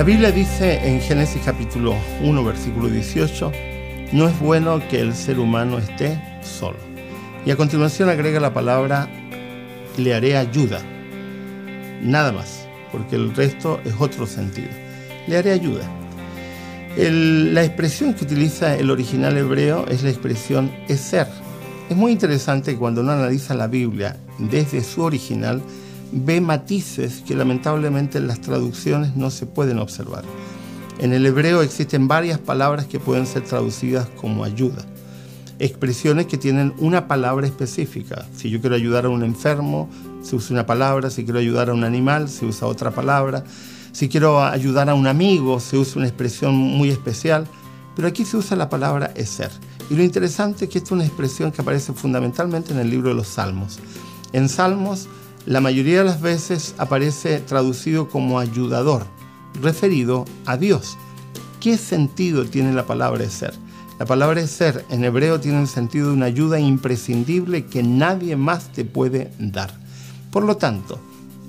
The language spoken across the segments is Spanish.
La Biblia dice en Génesis capítulo 1, versículo 18, no es bueno que el ser humano esté solo. Y a continuación agrega la palabra, le haré ayuda. Nada más, porque el resto es otro sentido. Le haré ayuda. la expresión que utiliza el original hebreo es la expresión ser. Es muy interesante cuando uno analiza la Biblia desde su original, ve matices que lamentablemente en las traducciones no se pueden observar. En el hebreo existen varias palabras que pueden ser traducidas como ayuda. Expresiones que tienen una palabra específica. Si yo quiero ayudar a un enfermo, se usa una palabra. Si quiero ayudar a un animal, se usa otra palabra. Si quiero ayudar a un amigo, se usa una expresión muy especial. Pero aquí se usa la palabra ser. Y lo interesante es que esta es una expresión que aparece fundamentalmente en el libro de los Salmos. En Salmos la mayoría de las veces aparece traducido como ayudador, referido a Dios. ¿Qué sentido tiene la palabra ser? La palabra ser en hebreo tiene el sentido de una ayuda imprescindible que nadie más te puede dar. Por lo tanto,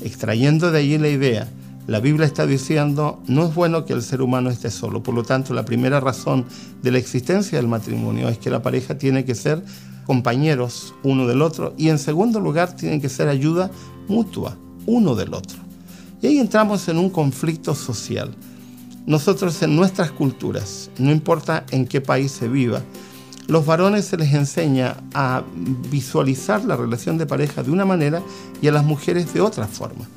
extrayendo de allí la idea, la Biblia está diciendo, no es bueno que el ser humano esté solo. Por lo tanto, la primera razón de la existencia del matrimonio es que la pareja tiene que ser compañeros uno del otro y en segundo lugar tienen que ser ayuda mutua uno del otro. Y ahí entramos en un conflicto social. Nosotros en nuestras culturas, no importa en qué país se viva, los varones se les enseña a visualizar la relación de pareja de una manera y a las mujeres de otra forma.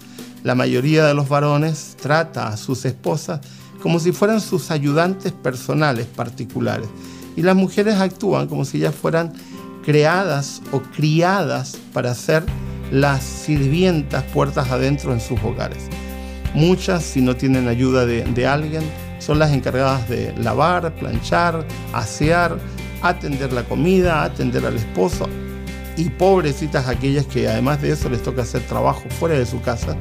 La mayoría de los varones trata a sus esposas como si fueran sus ayudantes personales particulares y las mujeres actúan como si ellas fueran creadas o criadas para ser las sirvientas puertas adentro en sus hogares. Muchas, si no tienen ayuda de, alguien, son las encargadas de lavar, planchar, asear, atender la comida, atender al esposo. Y pobrecitas aquellas que además de eso les toca hacer trabajo fuera de su casa,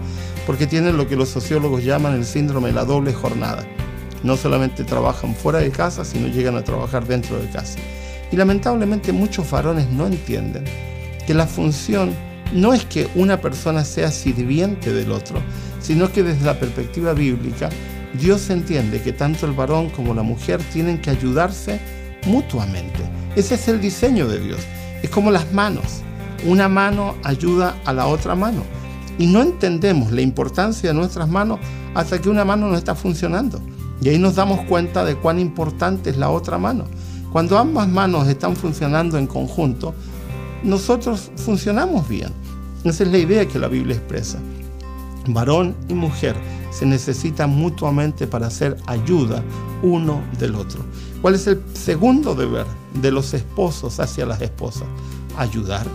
porque tienen lo que los sociólogos llaman el síndrome de la doble jornada. No solamente trabajan fuera de casa, sino llegan a trabajar dentro de casa. Y lamentablemente muchos varones no entienden que la función no es que una persona sea sirviente del otro, sino que desde la perspectiva bíblica, Dios entiende que tanto el varón como la mujer tienen que ayudarse mutuamente. Ese es el diseño de Dios. Es como las manos. Una mano ayuda a la otra mano. Y no entendemos la importancia de nuestras manos hasta que una mano no está funcionando. Y ahí nos damos cuenta de cuán importante es la otra mano. Cuando ambas manos están funcionando en conjunto, nosotros funcionamos bien. Esa es la idea que la Biblia expresa. Varón y mujer se necesitan mutuamente para hacer ayuda uno del otro. ¿Cuál es el segundo deber de los esposos hacia las esposas? Ayudar.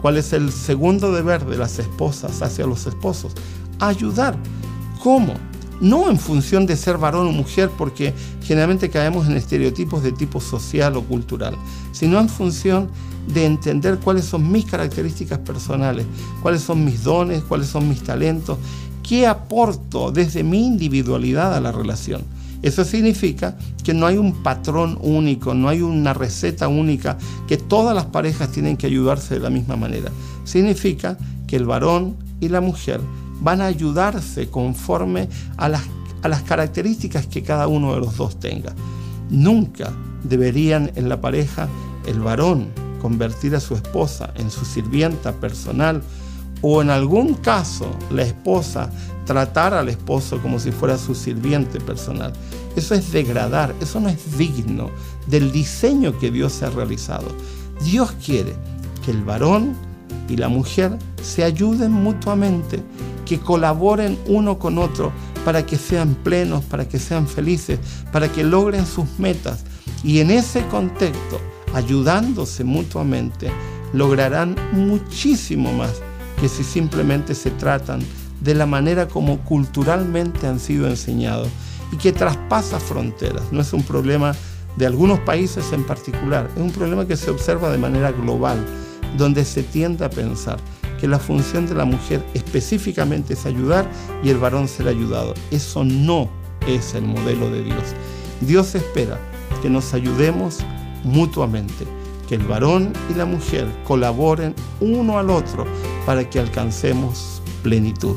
¿Cuál es el segundo deber de las esposas hacia los esposos? Ayudar. ¿Cómo? No en función de ser varón o mujer, porque generalmente caemos en estereotipos de tipo social o cultural, sino en función de entender cuáles son mis características personales, cuáles son mis dones, cuáles son mis talentos, qué aporto desde mi individualidad a la relación. Eso significa que no hay un patrón único, no hay una receta única, que todas las parejas tienen que ayudarse de la misma manera. Significa que el varón y la mujer van a ayudarse conforme a las, características que cada uno de los dos tenga. Nunca deberían en la pareja el varón convertir a su esposa en su sirvienta personal o en algún caso la esposa tratar al esposo como si fuera su sirviente personal. Eso es degradar, eso no es digno del diseño que Dios ha realizado. Dios quiere que el varón y la mujer se ayuden mutuamente que colaboren uno con otro para que sean plenos, para que sean felices, para que logren sus metas. Y en ese contexto, ayudándose mutuamente, lograrán muchísimo más que si simplemente se tratan de la manera como culturalmente han sido enseñados y que traspasa fronteras. No es un problema de algunos países en particular, es un problema que se observa de manera global donde se tiende a pensar que la función de la mujer específicamente es ayudar y el varón ser ayudado. Eso no es el modelo de Dios. Dios espera que nos ayudemos mutuamente, que el varón y la mujer colaboren uno al otro para que alcancemos plenitud.